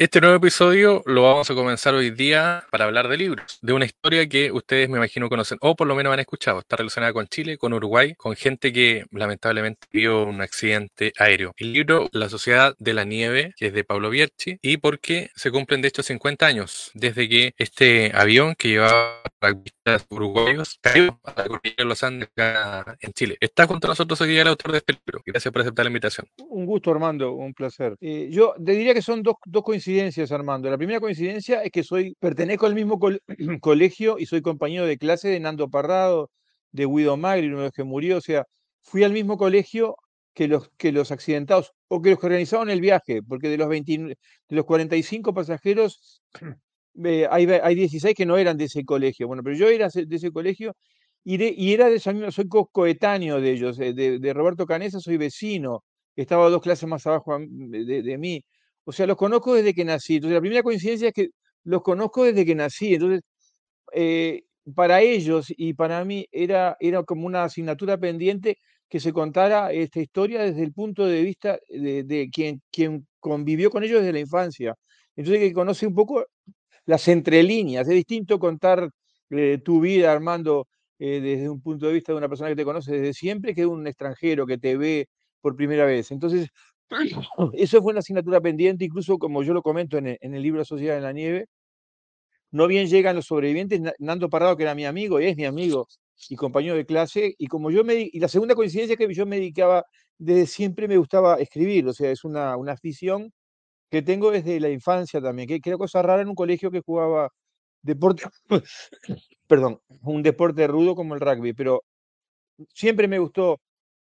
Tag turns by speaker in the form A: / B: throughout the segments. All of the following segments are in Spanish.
A: Este nuevo episodio lo vamos a comenzar hoy día para hablar de libros, de una historia que ustedes me imagino conocen, o por lo menos han escuchado. Está relacionada con Chile, con Uruguay, con gente que lamentablemente vio un accidente aéreo. El libro La Sociedad de la Nieve, que es de Pablo Bierchi, y porque se cumplen de hecho 50 años desde que este avión que llevaba uruguayos cayó a la cordillera de los Andes acá en Chile. Está junto a nosotros hoy el autor de este libro. Gracias por aceptar la invitación.
B: Un gusto, Armando, un placer. Eh, yo te diría que son dos coincidencias Armando. La primera coincidencia es que soy, pertenezco al mismo colegio y soy compañero de clase de Nando Parrado, de Guido Magri, uno de los que murió. O sea, fui al mismo colegio que los, que los accidentados o que los que organizaron el viaje, porque de los, 20, de los 45 pasajeros eh, hay, hay 16 que no eran de ese colegio. Bueno, pero yo era de ese colegio y, era de esa misma, soy coetáneo de ellos, eh, de, Roberto Canesa, soy vecino, estaba dos clases más abajo de, de mí. O sea, los conozco desde que nací. Entonces, la primera coincidencia es que los conozco desde que nací. Entonces, eh, para ellos y para mí era, era como una asignatura pendiente que se contara esta historia desde el punto de vista de, quien, quien convivió con ellos desde la infancia. Entonces, que conoce un poco las entrelíneas. Es distinto contar eh, tu vida, Armando, eh, desde un punto de vista de una persona que te conoce desde siempre que de un extranjero que te ve por primera vez. Entonces, eso fue una asignatura pendiente, incluso como yo lo comento en el, libro Sociedad en la Nieve. No bien llegan los sobrevivientes, Nando Parrado, que era mi amigo, y es mi amigo y compañero de clase, y como yo me, y la segunda coincidencia es que yo me dedicaba, desde siempre me gustaba escribir, o sea, es una, una afición que tengo desde la infancia también, que, que era cosa rara en un colegio que jugaba deporte, perdón, un deporte rudo como el rugby, pero siempre me gustó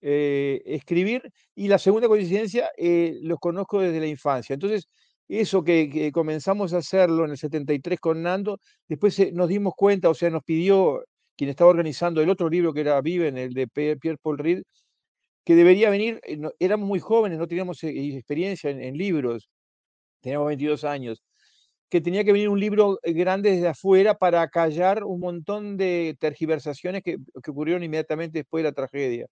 B: eh, escribir. Y la segunda coincidencia, eh, los conozco desde la infancia. Entonces, eso que, comenzamos a hacerlo en el 73 con Nando, después eh, nos dimos cuenta, o sea, nos pidió quien estaba organizando el otro libro que era Viven, el de Pierre Paul Reed, que debería venir, éramos muy jóvenes, no teníamos experiencia en, en libros, teníamos 22 años, que tenía que venir un libro grande desde afuera para callar un montón de tergiversaciones que, que ocurrieron inmediatamente después de la tragedia.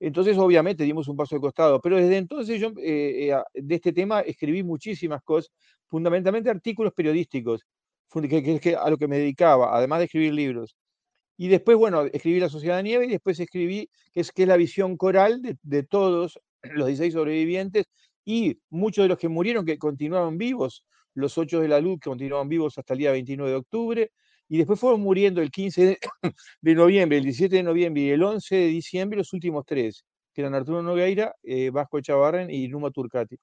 B: Entonces, obviamente, dimos un paso de costado, pero desde entonces yo eh, eh, de este tema escribí muchísimas cosas, fundamentalmente artículos periodísticos, que, que, a lo que me dedicaba, además de escribir libros. Y después, bueno, escribí La Sociedad de Nieve y después escribí, que es, que es la visión coral de, todos los 16 sobrevivientes y muchos de los que murieron que continuaron vivos, los ocho de la luz que continuaban vivos hasta el día 29 de octubre, y después fueron muriendo el 15 de, noviembre, el 17 de noviembre y el 11 de diciembre los últimos tres, que eran Arturo Nogueira, eh, Vasco Chavarren y Numa Turcati.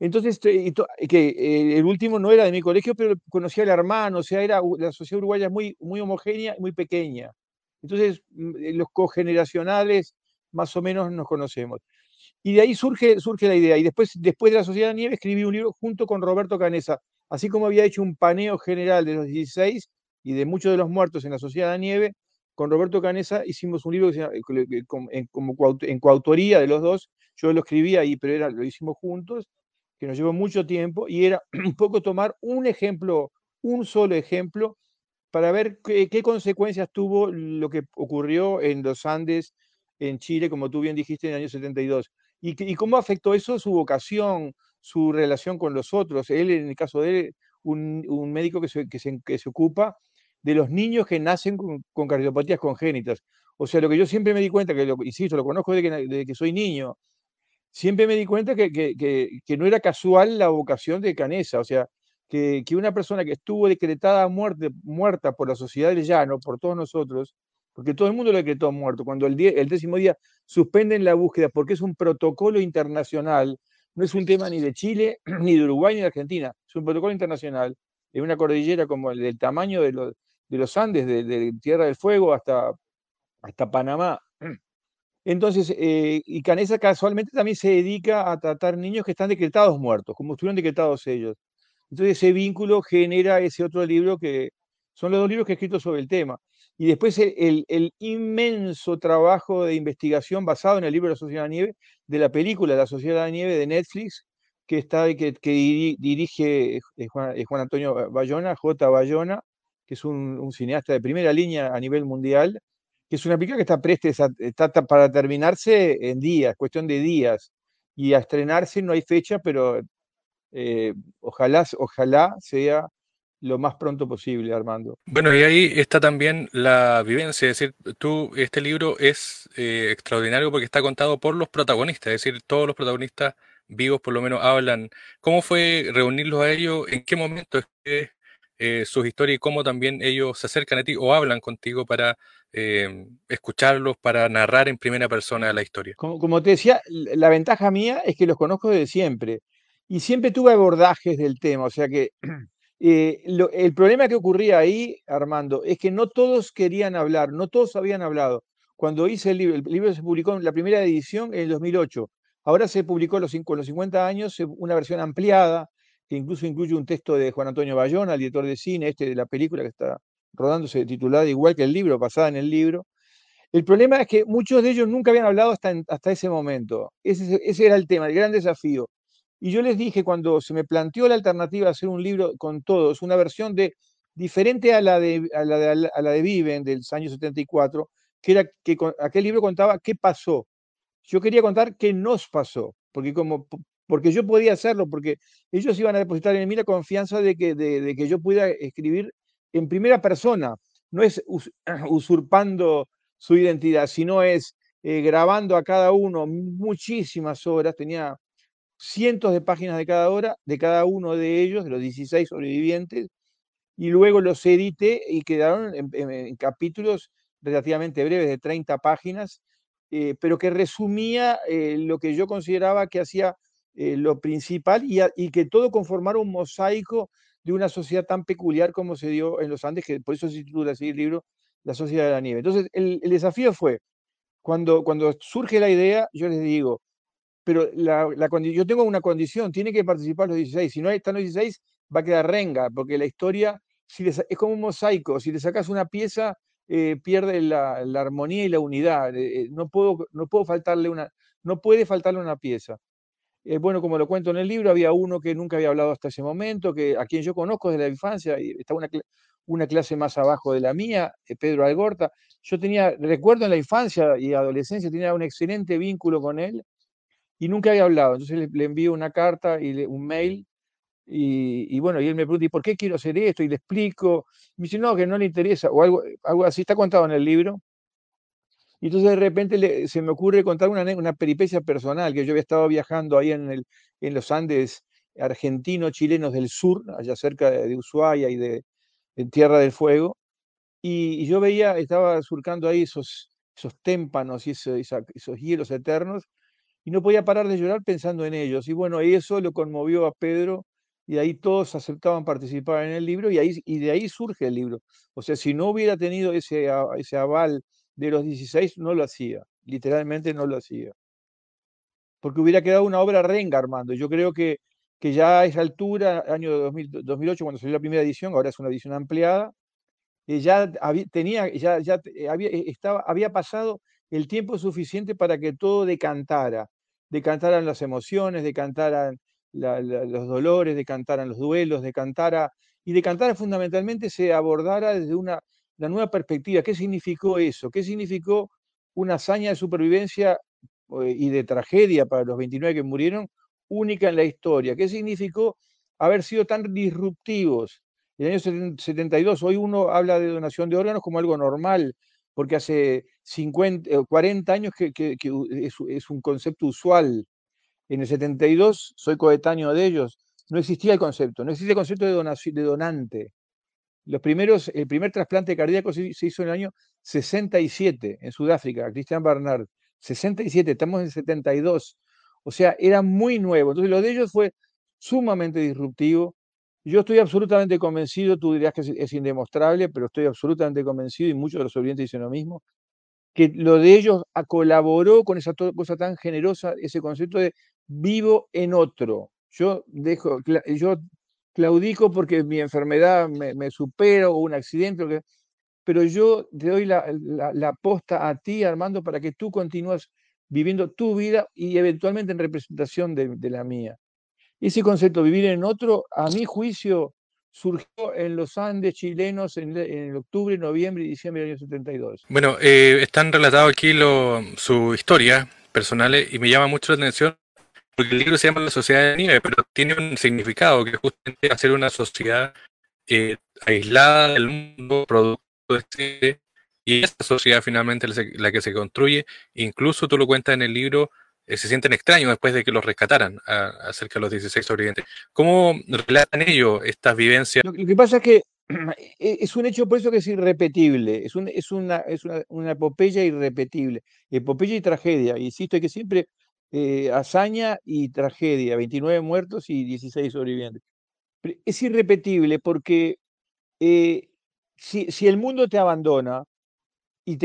B: Entonces, que eh, el último no era de mi colegio, pero conocía al hermano, o sea, era la sociedad uruguaya muy, muy homogénea, muy pequeña. Entonces, mm, eh, los cogeneracionales más o menos nos conocemos. Y de ahí surge, surge la idea. Y después, después de la Sociedad de Nieve escribí un libro junto con Roberto Canesa. Así como había hecho un paneo general de los 16, y de muchos de los muertos en la Sociedad de Nieve, con Roberto Canesa hicimos un libro que se llama, en, como, en coautoría de los dos, yo lo escribí ahí, pero era, lo hicimos juntos, que nos llevó mucho tiempo, y era un poco tomar un ejemplo, un solo ejemplo, para ver qué, qué consecuencias tuvo lo que ocurrió en los Andes, en Chile, como tú bien dijiste, en el año 72, y, y cómo afectó eso su vocación, su relación con los otros. Él, en el caso de él, un, un médico que se, que se, que se ocupa de los niños que nacen con, cardiopatías congénitas. O sea, lo que yo siempre me di cuenta, que lo, insisto, lo conozco desde que, que soy niño, siempre me di cuenta que, que, no era casual la vocación de Canesa, o sea, que, una persona que estuvo decretada muerte, muerta por la sociedad del llano, por todos nosotros, porque todo el mundo lo decretó muerto, cuando el, el décimo día suspenden la búsqueda, porque es un protocolo internacional, no es un tema ni de Chile, ni de Uruguay, ni de Argentina, es un protocolo internacional, en una cordillera como el del tamaño de los, de los Andes, de, Tierra del Fuego hasta, hasta Panamá. Entonces, eh, y Canesa casualmente también se dedica a tratar niños que están decretados muertos, como estuvieron decretados ellos. Entonces, ese vínculo genera ese otro libro que son los dos libros que he escrito sobre el tema. Y después el, inmenso trabajo de investigación basado en el libro de la Sociedad de la Nieve, de la película La Sociedad de la Nieve de Netflix, que, está, que, que dirige eh, Juan, Juan, Antonio Bayona, J. Bayona, que es un, cineasta de primera línea a nivel mundial, que es una película que está presta, está para terminarse en días, cuestión de días, y a estrenarse no hay fecha, pero eh, ojalá, ojalá sea lo más pronto posible, Armando.
A: Bueno, y ahí está también la vivencia, es decir, tú, este libro es eh, extraordinario porque está contado por los protagonistas, es decir, todos los protagonistas vivos por lo menos hablan. ¿Cómo fue reunirlos a ellos? ¿En qué momento es que eh, sus historias y cómo también ellos se acercan a ti o hablan contigo para eh, escucharlos, para narrar en primera persona la historia?
B: Como, como te decía, la ventaja mía es que los conozco desde siempre y siempre tuve abordajes del tema, o sea que Eh, el problema que ocurría ahí, Armando, es que no todos querían hablar, no todos habían hablado. Cuando hice el libro, el libro se publicó en la primera edición en el 2008. Ahora se publicó los, con los 50 años una versión ampliada, que incluso incluye un texto de Juan Antonio Bayona, el director de cine, este de la película que está rodándose titulada igual que el libro, basada en el libro. El problema es que muchos de ellos nunca habían hablado hasta, hasta ese momento. Ese, era el tema, el gran desafío. Y yo les dije cuando se me planteó la alternativa de hacer un libro con todos, una versión de diferente a la de, a la de, a la de Viven del año 74, que era que aquel libro contaba qué pasó. Yo quería contar qué nos pasó, porque, como, porque yo podía hacerlo, porque ellos iban a depositar en mí la confianza de que, de, que yo pudiera escribir en primera persona, no es usurpando su identidad, sino es eh, grabando a cada uno muchísimas horas, tenía cientos de páginas de cada hora, de cada uno de ellos, de los 16 sobrevivientes, y luego los edité y quedaron en, capítulos relativamente breves, de 30 páginas, eh, pero que resumía eh, lo que yo consideraba que hacía eh, lo principal y, que todo conformara un mosaico de una sociedad tan peculiar como se dio en los Andes, que por eso se titula así el libro, La Sociedad de la Nieve. Entonces, el, desafío fue, cuando, cuando surge la idea, yo les digo, pero la, yo tengo una condición, tiene que participar los 16. Si no están los 16, va a quedar renga, porque la historia si es como un mosaico. Si le sacas una pieza, eh, pierde la, armonía y la unidad. Eh, no, puedo, no, puedo faltarle una, no puede faltarle una pieza. Bueno, como lo cuento en el libro, había uno que nunca había hablado hasta ese momento, que, a quien yo conozco desde la infancia, y estaba una, una clase más abajo de la mía, Pedro Algorta. Yo tenía, recuerdo en la infancia y adolescencia, tenía un excelente vínculo con él y nunca había hablado. Entonces le, envío una carta y un mail y, bueno, y él me pregunta, ¿y por qué quiero hacer esto? Y le explico. Y me dice, no, que no le interesa, o algo, algo así, está contado en el libro. Y entonces de repente se me ocurre contar una, una, peripecia personal, que yo había estado viajando ahí en, el, en los Andes argentinos, chilenos del sur, allá cerca de, Ushuaia y de, Tierra del Fuego, y, yo veía, estaba surcando ahí esos, esos témpanos y esos, esos hielos eternos, y no podía parar de llorar pensando en ellos. Y bueno, eso lo conmovió a Pedro y de ahí todos aceptaban participar en el libro y, ahí, y de ahí surge el libro. O sea, si no hubiera tenido ese, ese aval de los 16, no lo hacía, literalmente no lo hacía. Porque hubiera quedado una obra renga, Armando. Yo creo que, que ya a esa altura, año 2008, cuando salió la primera edición, ahora es una edición ampliada, eh, ya había, tenía, ya, ya había, eh, estaba, había pasado el tiempo suficiente para que todo decantara, decantaran las emociones, decantaran los dolores, decantaran los duelos, decantara, y decantara fundamentalmente se abordara desde una la nueva perspectiva. ¿Qué significó eso? ¿Qué significó una hazaña de supervivencia eh, y de tragedia para los 29 que murieron, única en la historia? ¿Qué significó haber sido tan disruptivos? En el año 72, hoy uno habla de donación de órganos como algo normal, porque hace 50, 40 años que, es, un concepto usual. En el 72 soy coetáneo de ellos. No existía el concepto, no existía el concepto de donante. Los primeros, el primer trasplante cardíaco se, hizo en el año 67 en Sudáfrica, Christian Barnard. 67, estamos en 72. O sea, era muy nuevo. Entonces lo de ellos fue sumamente disruptivo yo estoy absolutamente convencido, tú dirías que es, indemostrable, pero estoy absolutamente convencido, y muchos de los oyentes dicen lo mismo, que lo de ellos colaboró con esa cosa tan generosa, ese concepto de vivo en otro. Yo dejo, yo claudico porque mi enfermedad me, supera o un accidente, pero yo te doy la, la, posta a ti, Armando, para que tú continúes viviendo tu vida y eventualmente en representación de la mía. Ese concepto, vivir en otro, a mi juicio, surgió en los Andes chilenos en, en octubre, noviembre y diciembre del año 72.
A: Bueno, eh, están relatados aquí lo, su historia personales y me llama mucho la atención porque el libro se llama La Sociedad de Nieve, pero tiene un significado que es justamente hacer una sociedad eh, aislada del mundo, producto de este, y esa sociedad finalmente la que se construye. Incluso tú lo cuentas en el libro, eh, se sienten extraños después de que los rescataran acerca de los 16 sobrevivientes. ¿Cómo relatan ellos estas vivencias?
B: Lo, que pasa es que e, es un hecho por eso que es irrepetible, es, es, una, es una, epopeya irrepetible, epopeya y tragedia, insisto, hay que siempre eh, hazaña y tragedia, 29 muertos y 16 sobrevivientes. Es irrepetible porque eh, si, el mundo te abandona, y,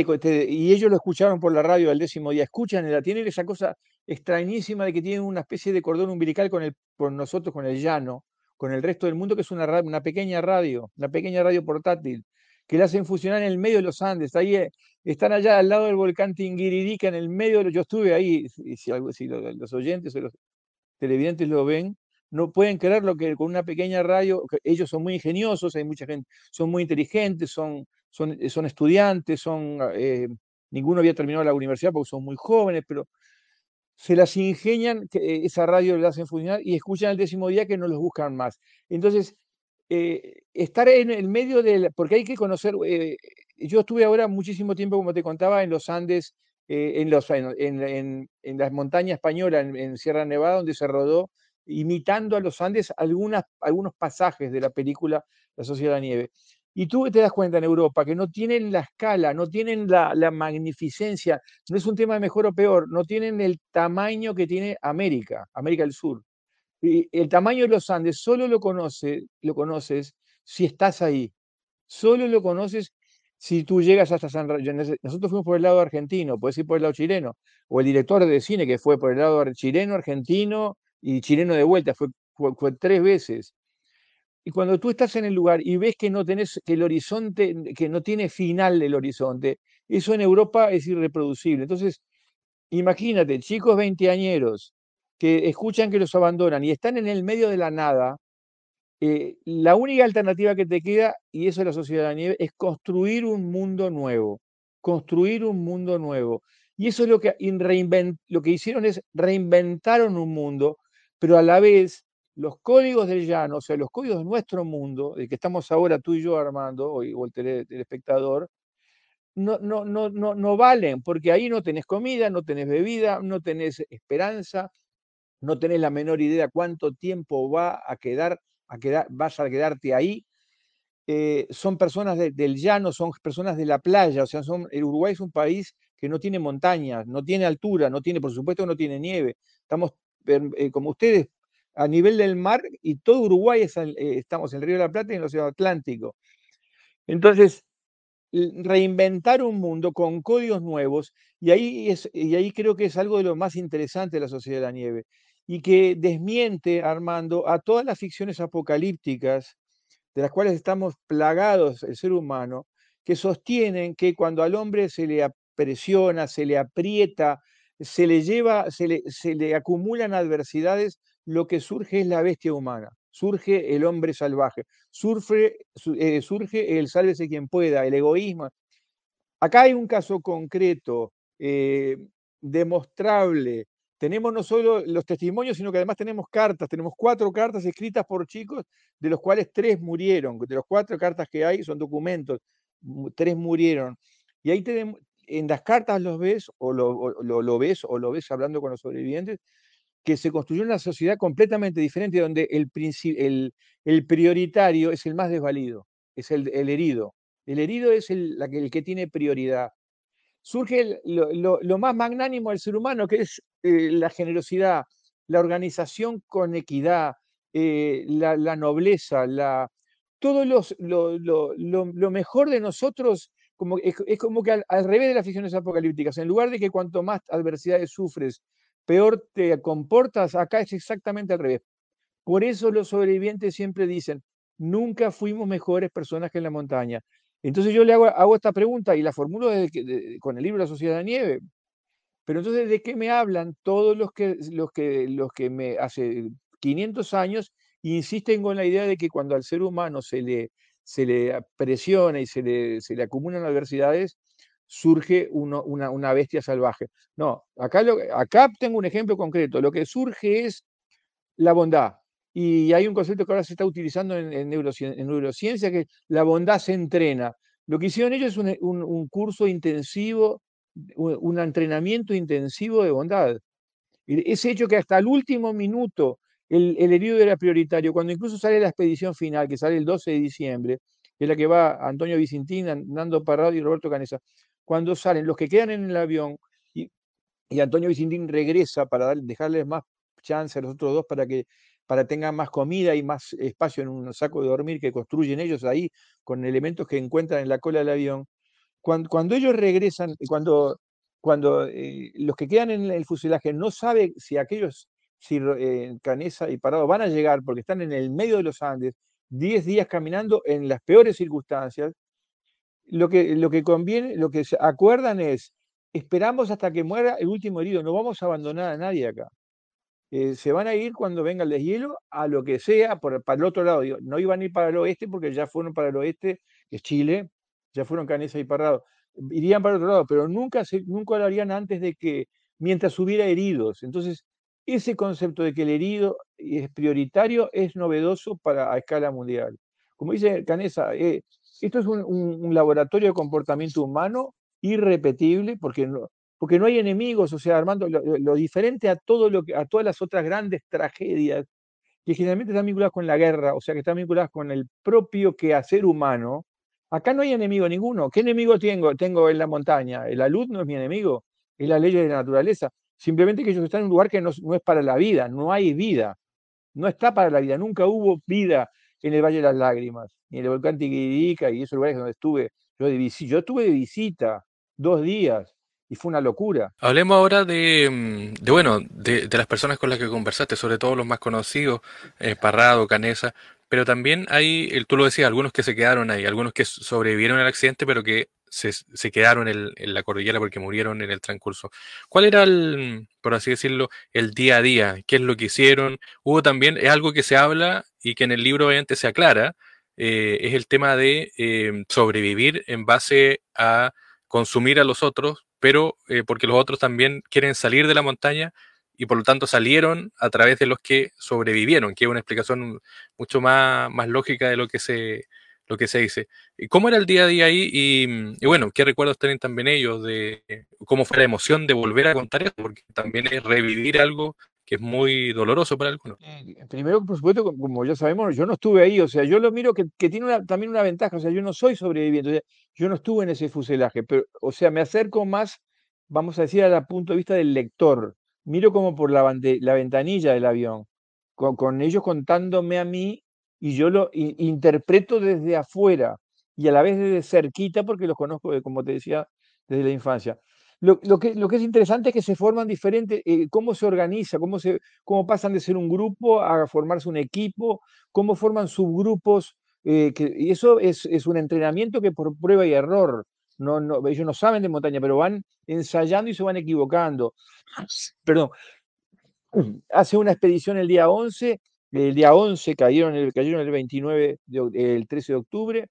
B: ellos lo escucharon por la radio al décimo día, escuchan, tienen esa cosa extrañísima de que tienen una especie de cordón umbilical con, nosotros, con el llano, con el resto del mundo, que es una, una pequeña radio, una pequeña radio portátil, que la hacen funcionar en el medio de los Andes. Ahí eh, están allá al lado del volcán Tinguiririca, en el medio de los, Yo estuve ahí, si, si los oyentes o los televidentes lo ven, no pueden creer lo que con una pequeña radio, ellos son muy ingeniosos, hay mucha gente, son muy inteligentes, son, son, son estudiantes, son, eh, ninguno había terminado la universidad porque son muy jóvenes, pero se las ingenian, que esa radio la hacen funcionar y escuchan el décimo día que no los buscan más. Entonces, eh, estar en el medio del, porque hay que conocer, eh, yo estuve ahora muchísimo tiempo, como te contaba, en los Andes, en, los, en, las montañas españolas, en, Sierra Nevada, donde se rodó, imitando a los Andes algunas, algunos pasajes de la película La Sociedad de la Nieve. Y tú te das cuenta en Europa que no tienen la escala, no tienen la, magnificencia, no es un tema de mejor o peor, no tienen el tamaño que tiene América, América del Sur. El tamaño de los Andes solo lo, conoce, lo conoces si estás ahí, solo lo conoces si tú llegas hasta San Nosotros fuimos por el lado argentino, puedes ir por el lado chileno, o el director de cine que fue por el lado chileno, argentino y chileno de vuelta, fue, tres veces. Y cuando tú estás en el lugar y ves que no tenés, que el horizonte, que no tiene final el horizonte, eso en Europa es irreproducible. Entonces, imagínate, chicos veinteañeros que escuchan que los abandonan y están en el medio de la nada, eh, la única alternativa que te queda, y eso es la sociedad de la nieve, es construir un mundo nuevo, construir un mundo nuevo. Y eso es lo que, lo que hicieron es reinventaron un mundo, pero a la vez los códigos del llano, o sea, los códigos de nuestro mundo, de que estamos ahora tú y yo armando, o, el telespectador, no, no, no, no, no valen, porque ahí no tenés comida, no tenés bebida, no tenés esperanza, no tenés la menor idea cuánto tiempo va a quedar, a quedar vas a quedarte ahí. Eh, son personas del llano, son personas de la playa, o sea, son, Uruguay es un país que no tiene montañas, no tiene altura, no tiene, por supuesto, no tiene nieve. Estamos, eh, como ustedes a nivel del mar y todo Uruguay eh, estamos en el Río de la Plata y en el Océano Atlántico. Entonces, reinventar un mundo con códigos nuevos, y ahí, y ahí creo que es algo de lo más interesante de la Sociedad de la Nieve, y que desmiente, Armando, a todas las ficciones apocalípticas de las cuales estamos plagados el ser humano, que sostienen que cuando al hombre se le presiona, se le aprieta, se le lleva, se le, se le acumulan adversidades, lo que surge es la bestia humana, surge el hombre salvaje, surge, eh, surge el sálvese quien pueda, el egoísmo. Acá hay un caso concreto, eh, demostrable. Tenemos no solo los testimonios, sino que además tenemos cartas, tenemos cuatro cartas escritas por chicos, de los cuales tres murieron. De los cuatro cartas que hay son documentos, tres murieron. Y ahí en las cartas los ves, o lo ves, o lo ves hablando con los sobrevivientes, que se construyó una sociedad completamente diferente, donde el, el, el prioritario es el más desvalido, es el, herido. El herido es el, el, que tiene prioridad. Surge lo, más magnánimo del ser humano, que es eh, la generosidad, la organización con equidad, eh, la, nobleza, la, todo los, lo, mejor de nosotros como, es, como que al, al, revés de las ficciones apocalípticas, en lugar de que cuanto más adversidades sufres, peor te comportas, acá es exactamente al revés. Por eso los sobrevivientes siempre dicen, nunca fuimos mejores personas que en la montaña. Entonces yo le hago, esta pregunta y la formulo con el libro La Sociedad de Nieve. Pero entonces, ¿de qué me hablan todos los que, los que, los que me hace 500 años insisten con la idea de que cuando al ser humano se le, se le presiona y se le, se le acumulan adversidades, surge una, bestia salvaje. No, acá, acá tengo un ejemplo concreto. Lo que surge es la bondad. Y hay un concepto que ahora se está utilizando en, neurociencia, que la bondad se entrena. Lo que hicieron ellos es un, curso intensivo, un, entrenamiento intensivo de bondad. Ese hecho que hasta el último minuto el, herido era prioritario, cuando incluso sale la expedición final, que sale el 12 de diciembre, que es la que va Antonio Vicentín, Nando Parrado y Roberto Canesa, cuando salen los que quedan en el avión y, Antonio Vicentín regresa para dejarles más chance a los otros dos para que para tengan más comida y más espacio en un saco de dormir que construyen ellos ahí con elementos que encuentran en la cola del avión. Cuando, ellos regresan, cuando, cuando eh, los que quedan en el fuselaje no saben si aquellos, si eh, Canesa y Parado van a llegar porque están en el medio de los Andes, 10 días caminando en las peores circunstancias, lo que, lo que conviene, lo que se acuerdan es, esperamos hasta que muera el último herido, no vamos a abandonar a nadie acá. Eh, se van a ir cuando venga el deshielo a lo que sea, por, para el otro lado. no iban a ir para el oeste porque ya fueron para el oeste, que es Chile, ya fueron Canesa y Parrado. Irían para el otro lado, pero nunca, nunca lo harían antes de que, mientras hubiera heridos. Entonces, ese concepto de que el herido es prioritario es novedoso para a escala mundial. Como dice Canesa, eh, esto es un, laboratorio de comportamiento humano irrepetible porque no, porque no hay enemigos, o sea, Armando, lo, diferente a, todo lo que, a todas las otras grandes tragedias que generalmente están vinculadas con la guerra, o sea, que están vinculadas con el propio quehacer humano, acá no hay enemigo ninguno. ¿Qué enemigo tengo? Tengo en la montaña. La luz no es mi enemigo, es la ley de la naturaleza. Simplemente que ellos están en un lugar que no, es para la vida, no hay vida, no está para la vida, nunca hubo vida en el Valle de las Lágrimas, ni en el volcán Tiquirica y esos lugares donde estuve yo. Yo estuve de visita dos días y fue una locura.
A: Hablemos ahora de, mm, de bueno, de, las personas con las que conversaste, sobre todo los más conocidos, eh, Parrado, Canesa, pero también hay, tú lo decías, algunos que se quedaron ahí, algunos que sobrevivieron al accidente, pero que se, se quedaron en, la cordillera porque murieron en el transcurso. ¿Cuál era el, por así decirlo, el día a día? ¿Qué es lo que hicieron? Hubo también, es algo que se habla y que en el libro obviamente se aclara, eh, es el tema de eh, sobrevivir en base a consumir a los otros, pero eh, porque los otros también quieren salir de la montaña y por lo tanto salieron a través de los que sobrevivieron, que es una explicación mucho más, más lógica de lo que se lo que se dice. ¿Cómo era el día a día ahí? Y, bueno, ¿qué recuerdos tienen también ellos de cómo fue la emoción de volver a contar eso? Porque también es revivir algo que es muy doloroso para algunos.
B: Eh, primero, por supuesto, como ya sabemos, yo no estuve ahí, o sea, yo lo miro que, tiene también una ventaja, o sea, yo no soy sobreviviente, yo no estuve en ese fuselaje, pero, o sea, me acerco más, vamos a decir, al punto de vista del lector, miro como por la, la ventanilla del avión, con, ellos contándome a mí y yo lo interpreto desde afuera y a la vez desde cerquita porque los conozco, como te decía, desde la infancia. Lo, que, lo que es interesante es que se forman diferentes, eh, cómo se organiza, cómo, se, cómo pasan de ser un grupo a formarse un equipo, cómo forman subgrupos, eh, y eso es, es, un entrenamiento que por prueba y error, no, no, ellos no saben de montaña, pero van ensayando y se van equivocando. Perdón, hace una expedición el día 11, el día 11 cayeron el, cayeron el 29, el 13 de octubre,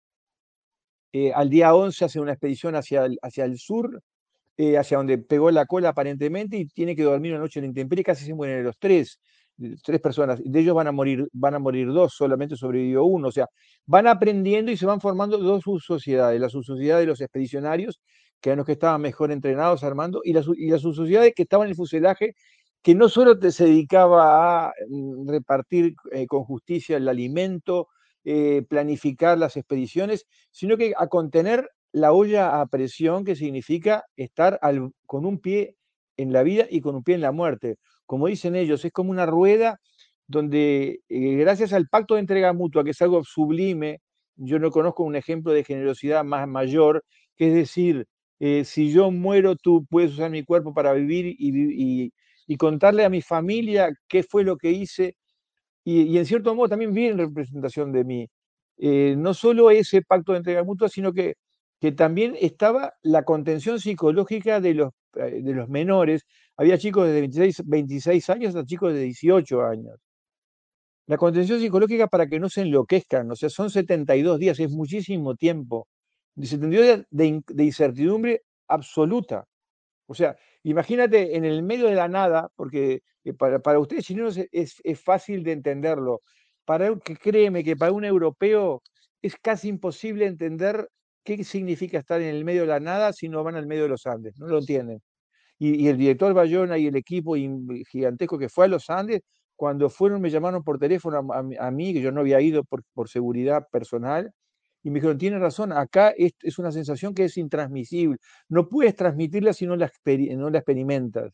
B: eh, al día 11 hace una expedición hacia hacia el sur, eh, hacia donde pegó la cola aparentemente y tiene que dormir una noche en la intemperie, casi se mueren los tres, tres personas, de ellos van a morir, van a morir dos, solamente sobrevivió uno, o sea, van aprendiendo y se van formando dos subsociedades, la subsociedad de los expedicionarios, que eran los que estaban mejor entrenados armando, y la, y la subsociedad que estaban en el fuselaje, que no solo se dedicaba a mm, repartir eh, con justicia el alimento, eh, planificar las expediciones, sino que a contener la olla a presión, que significa estar con un pie en la vida y con un pie en la muerte. Como dicen ellos, es como una rueda donde eh, gracias al pacto de entrega mutua, que es algo sublime, yo no conozco un ejemplo de generosidad más mayor, que es decir, eh, si yo muero, tú puedes usar mi cuerpo para vivir y, contarle a mi familia qué fue lo que hice y, en cierto modo también viene en representación de mí. Eh, no solo ese pacto de entrega mutua, sino que también estaba la contención psicológica de los, eh, de los menores. Había chicos de 26, 26 años hasta chicos de 18 años. La contención psicológica para que no se enloquezcan, o sea, son 72 días, es muchísimo tiempo. 72 días de, de incertidumbre absoluta. O sea, imagínate en el medio de la nada, porque eh, para, para ustedes chilenos es, es, fácil de entenderlo. Para que créeme que para un europeo es casi imposible entender qué significa estar en el medio de la nada si no van al medio de los Andes. No lo entienden. Y, el director Bayona y el equipo gigantesco que fue a los Andes, cuando fueron me llamaron por teléfono a, mí, que yo no había ido por, seguridad personal, y me dijeron, tiene razón, acá es, una sensación que es intransmisible. No puedes transmitirla si no la, experimentas.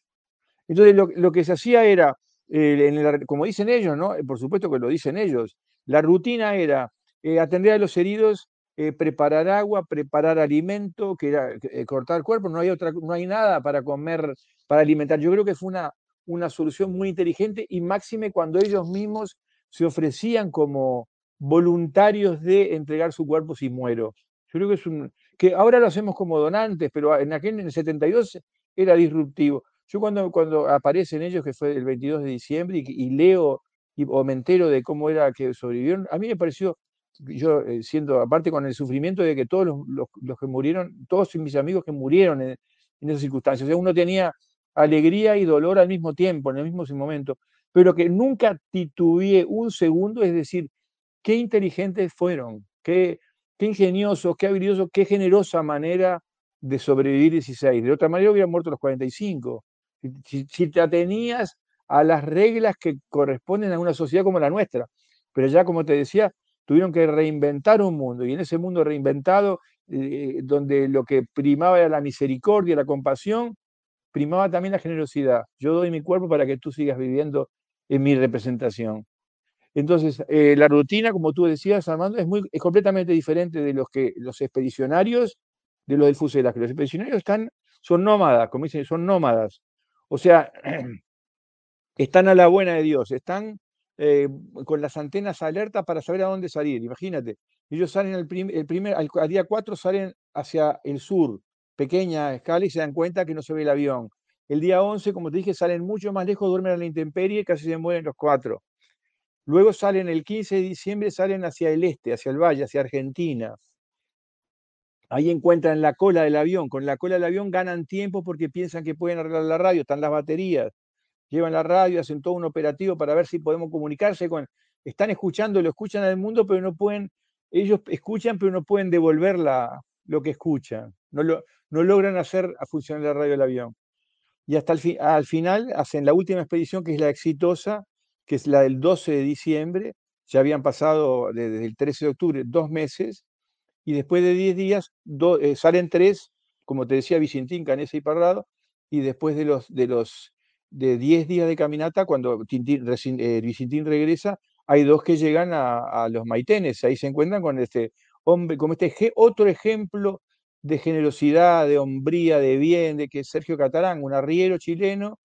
B: Entonces, lo, que se hacía era, eh, como dicen ellos, ¿no? por supuesto que lo dicen ellos, la rutina era eh, atender a los heridos, eh, preparar agua, preparar alimento, que era cortar el cuerpo, no hay, otra, no hay nada para comer, para alimentar. Yo creo que fue una, una solución muy inteligente y máxime cuando ellos mismos se ofrecían como, voluntarios de entregar su cuerpo si muero. Yo creo que es un. que ahora lo hacemos como donantes, pero en aquel en el 72 era disruptivo. Yo cuando, cuando aparecen ellos, que fue el 22 de diciembre, y, leo y, o me entero de cómo era que sobrevivieron, a mí me pareció, yo eh, siendo, aparte con el sufrimiento de que todos los, los, que murieron, todos mis amigos que murieron en, esas circunstancias, uno tenía alegría y dolor al mismo tiempo, en el mismo momento, pero que nunca titubeé un segundo, es decir, qué inteligentes fueron, qué, qué ingeniosos, qué habilidosos, qué generosa manera de sobrevivir 16. De otra manera hubieran muerto los 45. Si, si, te atenías a las reglas que corresponden a una sociedad como la nuestra. Pero ya, como te decía, tuvieron que reinventar un mundo. Y en ese mundo reinventado, eh, donde lo que primaba era la misericordia, la compasión, primaba también la generosidad. Yo doy mi cuerpo para que tú sigas viviendo en mi representación. Entonces, eh, la rutina, como tú decías, Armando, es, muy, es completamente diferente de los, que, los expedicionarios de los del fuselaje. Los expedicionarios están, son nómadas, como dicen, son nómadas. O sea, están a la buena de Dios, están eh, con las antenas alertas para saber a dónde salir. Imagínate, ellos salen el, el primer, al, día 4 salen hacia el sur, pequeña escala, y se dan cuenta que no se ve el avión. El día 11, como te dije, salen mucho más lejos, duermen a la intemperie, casi se mueren los cuatro. Luego salen el 15 de diciembre, salen hacia el este, hacia el valle, hacia Argentina. Ahí encuentran la cola del avión. Con la cola del avión ganan tiempo porque piensan que pueden arreglar la radio, están las baterías. Llevan la radio, hacen todo un operativo para ver si podemos comunicarse con... Están escuchando, lo escuchan al mundo, pero no pueden... Ellos escuchan, pero no pueden devolver la, lo que escuchan. No, lo, no logran hacer a funcionar la radio del avión. Y hasta el al final hacen la última expedición, que es la exitosa, que es la del 12 de diciembre, ya habían pasado desde el 13 de octubre dos meses, y después de 10 días eh, salen tres, como te decía Vicentín, Canesa y Parrado, y después de los de los de 10 días de caminata, cuando Tintín, eh, Vicentín regresa, hay dos que llegan a, los Maitenes, ahí se encuentran con este hombre, como este otro ejemplo de generosidad, de hombría, de bien, de que Sergio Catarán, un arriero chileno,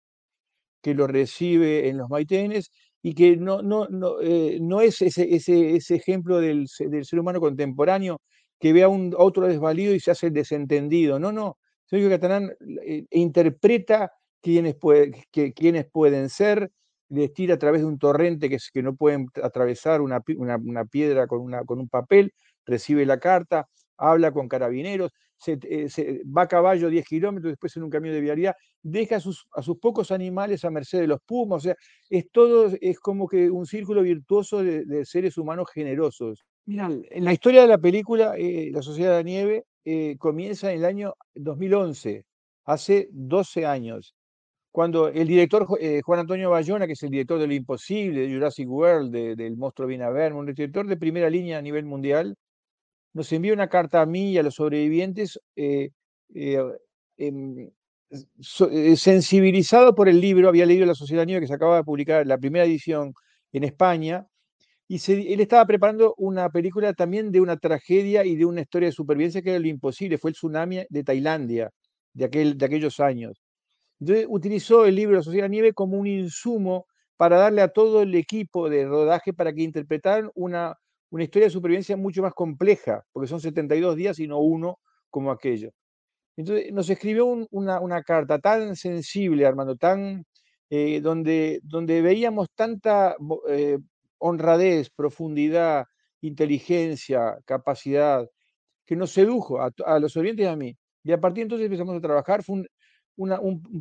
B: que lo recibe en los Maitenes y que no, no, no, eh, no es ese, ese, ese ejemplo del, del, ser humano contemporáneo que ve a, un, otro desvalido y se hace el desentendido. No, no. Sergio Catalán eh, interpreta quiénes, puede, que, quiénes pueden ser, les tira a través de un torrente que, que no pueden atravesar una, una, una piedra con, una, con un papel, recibe la carta, habla con carabineros, se, eh, se, va a caballo 10 kilómetros, después en un camión de vialidad, deja a sus, a sus, pocos animales a merced de los pumas, o sea, es todo, es como que un círculo virtuoso de, de seres humanos generosos. Mira, en la historia de la película, eh, La Sociedad de la Nieve eh, comienza en el año 2011, hace 12 años, cuando el director eh, Juan Antonio Bayona, que es el director de Lo Imposible, de Jurassic World, de, del Monstruo Viene a ver, un director de primera línea a nivel mundial, nos envía una carta a mí y a los sobrevivientes eh, eh, em, sensibilizado por el libro, había leído La Sociedad Nieve que se acaba de publicar la primera edición en España, y él estaba preparando una película también de una tragedia y de una historia de supervivencia que era lo imposible, fue el tsunami de Tailandia de, aquel, de aquellos años. Entonces utilizó el libro La Sociedad Nieve como un insumo para darle a todo el equipo de rodaje para que interpretaran una, una historia de supervivencia mucho más compleja, porque son 72 días y no uno como aquello. Entonces nos escribió una, una, carta tan sensible, Armando, tan, eh, donde, donde veíamos tanta eh, honradez, profundidad, inteligencia, capacidad, que nos sedujo a, los oyentes y a mí. Y a partir de entonces empezamos a trabajar.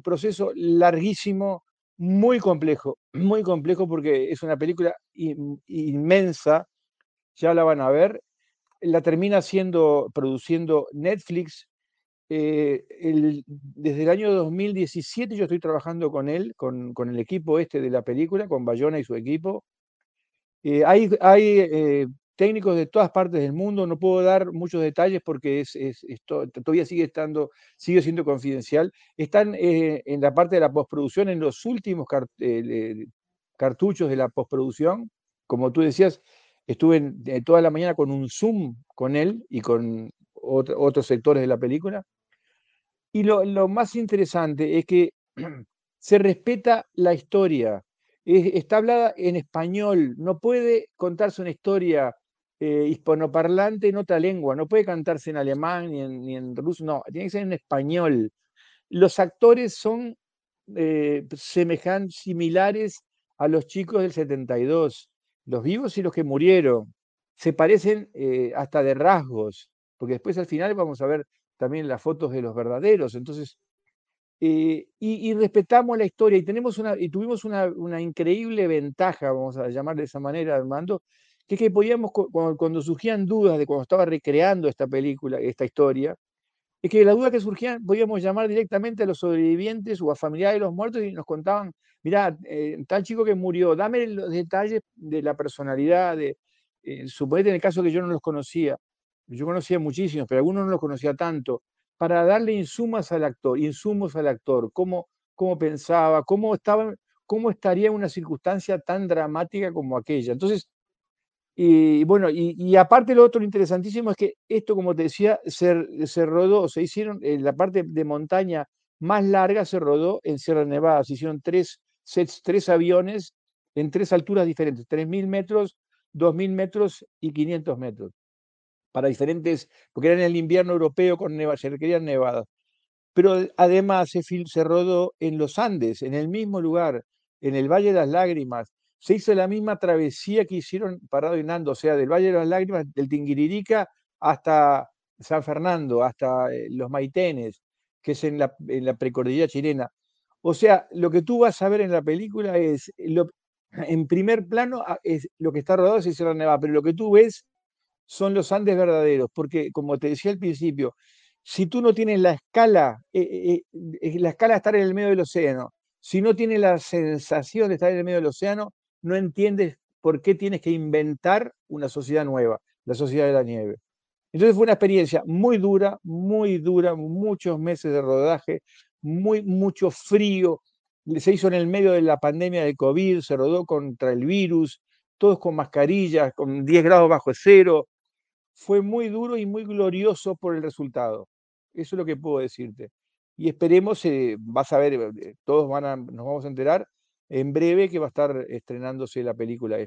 B: Proceso larguísimo, muy complejo, muy complejo porque es una película inmensa, ya la van a ver. La termina siendo, produciendo Netflix. Eh, desde el año 2017 yo estoy trabajando con él, con, el equipo este de la película, con Bayona y su equipo. Eh, hay hay eh, técnicos de todas partes del mundo. No puedo dar muchos detalles porque es, todavía sigue estando, sigue siendo confidencial. Están eh, en la parte de la postproducción, en los últimos cartuchos de la postproducción. Como tú decías, estuve toda la mañana con un Zoom con él y con otros sectores de la película. Y lo más interesante es que se respeta la historia. está hablada en español, no puede contarse una historia eh, hispanoparlante en otra lengua, no puede cantarse en alemán ni en, ruso, no, tiene que ser en español. Los actores son eh, semejantes, similares a los chicos del 72, los vivos y los que murieron. Se parecen eh, hasta de rasgos, porque después al final vamos a ver también las fotos de los verdaderos. Entonces, y, respetamos la historia y, tenemos una, y tuvimos una, una, increíble ventaja, vamos a llamar de esa manera, Armando, que es que podíamos, cuando, surgían dudas de cuando estaba recreando esta película, esta historia, es que las dudas que surgían podíamos llamar directamente a los sobrevivientes o a familiares de los muertos y nos contaban, mirá, eh, tal chico que murió, dame los detalles de la personalidad, de, eh, suponete en el caso que yo no los conocía, yo conocía muchísimos, pero algunos no los conocía tanto, para darle insumos al actor, insumos al actor, cómo, cómo pensaba, cómo, estaba, cómo estaría una circunstancia tan dramática como aquella. Entonces, y bueno, y, aparte lo otro interesantísimo es que esto, como te decía, se, rodó, se hicieron, en la parte de montaña más larga se rodó en Sierra Nevada, se hicieron tres sets, tres aviones en tres alturas diferentes, 3.000 metros, 2.000 metros y 500 metros, para diferentes, porque era en el invierno europeo con neva, se requerían nevadas. Pero además se, se rodó en los Andes, en el mismo lugar, en el Valle de las Lágrimas, se hizo la misma travesía que hicieron Parado y Nando, o sea, del Valle de las Lágrimas, del Tinguiririca hasta San Fernando, hasta eh, los Maitenes, que es en la, precordillera chilena. O sea, lo que tú vas a ver en la película es, en primer plano, ah, es lo que está rodado es Sierra Nevada, pero lo que tú ves son los Andes verdaderos, porque como te decía al principio, si tú no tienes la escala, eh, eh, la escala de estar en el medio del océano, si no tienes la sensación de estar en el medio del océano, no entiendes por qué tienes que inventar una sociedad nueva, la sociedad de la nieve. Entonces fue una experiencia muy dura, muy dura, muchos meses de rodaje, muy, mucho frío. Se hizo en el medio de la pandemia del COVID, se rodó contra el virus, todos con mascarillas, con 10 grados bajo cero. Fue muy duro y muy glorioso por el resultado. Eso es lo que puedo decirte. Y esperemos, eh, vas a ver, eh, todos van a, nos vamos a enterar, en breve que va a estar estrenándose la película esta.